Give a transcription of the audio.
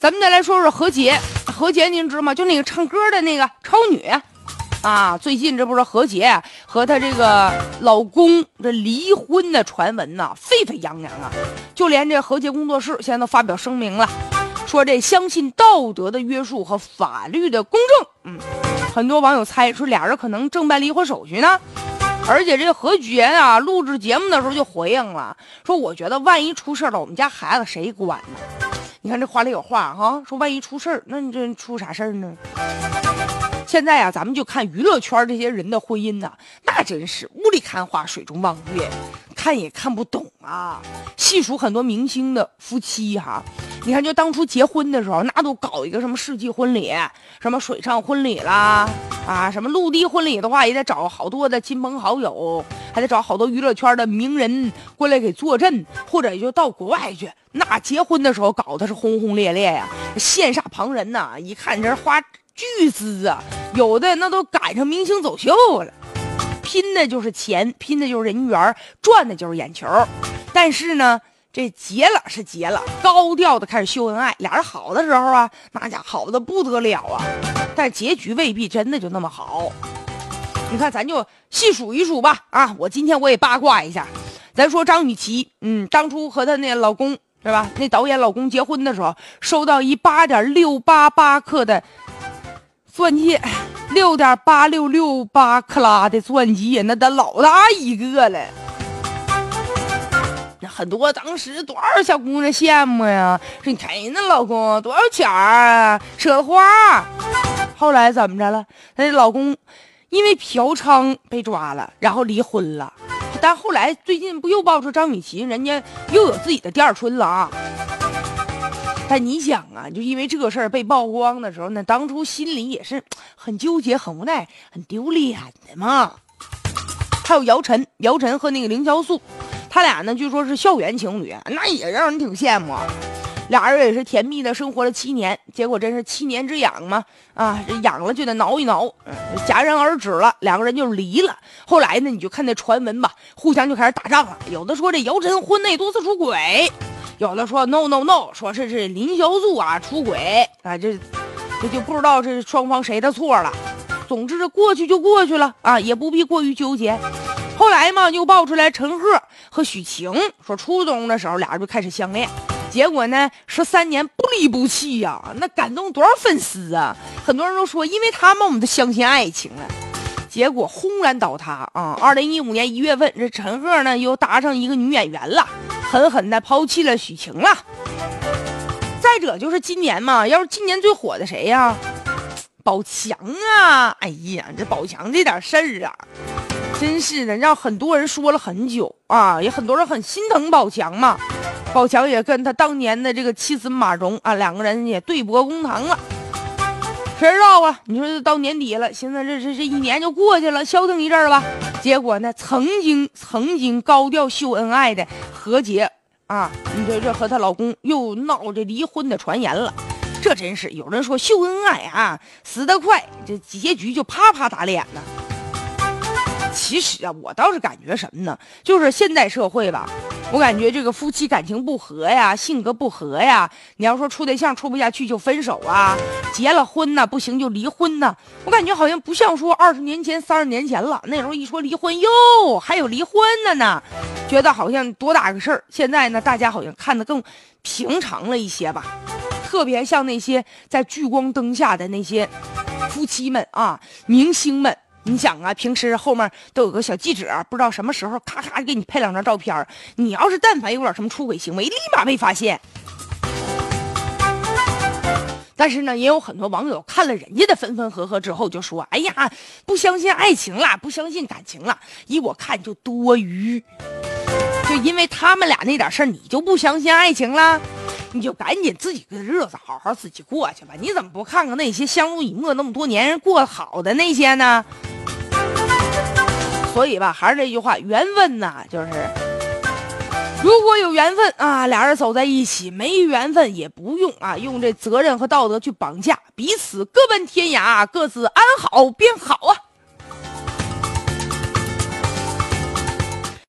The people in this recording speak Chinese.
咱们再来说说何洁，何洁您知吗？就那个唱歌的那个超女，啊，最近这不是何洁和她这个老公这离婚的传闻呐，沸沸扬扬啊！就连这何洁工作室现在都发表声明了，说这相信道德的约束和法律的公正。嗯，很多网友猜说俩人可能正办离婚手续呢。而且这何洁啊，录制节目的时候就回应了，说我觉得万一出事了，我们家孩子谁管呢？你看这话里有话哈，说万一出事儿，那你这出啥事儿呢？现在啊，咱们就看娱乐圈这些人的婚姻呐，那真是雾里看花，水中望月，看也看不懂啊。细数很多明星的夫妻哈。你看，就当初结婚的时候，那都搞一个什么世纪婚礼，什么水上婚礼啦，啊，什么陆地婚礼的话，也得找好多的亲朋好友，还得找好多娱乐圈的名人过来给坐镇，或者就到国外去。那结婚的时候搞的是轰轰烈烈呀，羡煞旁人呐，一看这花巨资啊，有的那都赶上明星走秀了，拼的就是钱，拼的就是人缘，赚的就是眼球。但是呢。这结了是结了，高调的开始秀恩爱，俩人好的时候啊，那家好的不得了啊，但结局未必真的就那么好。你看，咱就细数一数吧。啊，我今天我也八卦一下，咱说张雨绮，嗯，当初和她那老公是吧？那导演老公结婚的时候，收到一八点六八八克的钻戒，六点八六六八克拉的钻戒，那得老大一个了。那很多当时多少小姑娘羡慕呀，说你看人那老公多少钱啊，舍得花。后来怎么着了？她的老公因为嫖娼被抓了，然后离婚了。但后来最近不又爆出张雨绮人家又有自己的第二春了啊？但你想啊，就因为这个事儿被曝光的时候，那当初心里也是很纠结、很无奈、很丢脸的嘛。还有姚晨，姚晨和那个凌潇肃。他俩呢，据说是校园情侣，那也让人挺羡慕。俩人也是甜蜜的生活了七年，结果真是七年之痒嘛，啊，这痒了就得挠一挠，戛然而止了，两个人就离了。后来呢，你就看那传闻吧，互相就开始打仗了。有的说这姚晨婚内多次出轨，有的说 no no no，说是是林潇肃啊出轨啊，这这就不知道是双方谁的错了。总之这过去就过去了啊，也不必过于纠结。后来嘛，又爆出来陈赫和许晴说初中的时候俩人就开始相恋，结果呢十三年不离不弃呀，那感动多少粉丝啊！很多人都说，因为他们我们都相信爱情了，结果轰然倒塌啊！二零一五年一月份，这陈赫呢又搭上一个女演员了，狠狠的抛弃了许晴了。再者就是今年嘛，要是今年最火的谁呀？宝强啊！哎呀，这宝强这点事儿啊！真是的，让很多人说了很久啊，也很多人很心疼宝强嘛。宝强也跟他当年的这个妻子马蓉啊，两个人也对簿公堂了。谁知道啊？你说这到年底了，现在这这这一年就过去了，消停一阵儿吧。结果呢，曾经曾经高调秀恩爱的何洁啊，你说这和她老公又闹着离婚的传言了。这真是有人说秀恩爱啊，死得快，这结局就啪啪打脸呢。其实啊，我倒是感觉什么呢？就是现代社会吧，我感觉这个夫妻感情不和呀，性格不合呀，你要说处对象处不下去就分手啊，结了婚呢不行就离婚呢。我感觉好像不像说二十年前、三十年前了，那时候一说离婚哟，还有离婚的呢，觉得好像多大个事儿。现在呢，大家好像看得更平常了一些吧，特别像那些在聚光灯下的那些夫妻们啊，明星们。你想啊，平时后面都有个小记者，不知道什么时候咔咔给你拍两张照片你要是但凡有点什么出轨行为，立马被发现。但是呢，也有很多网友看了人家的分分合合之后，就说：“哎呀，不相信爱情了，不相信感情了。”依我看就多余。就因为他们俩那点事儿，你就不相信爱情了？你就赶紧自己的日子好好自己过去吧。你怎么不看看那些相濡以沫那么多年过好的那些呢？所以吧，还是这句话，缘分呐，就是如果有缘分啊，俩人走在一起；没缘分也不用啊，用这责任和道德去绑架彼此，各奔天涯，各自安好便好啊。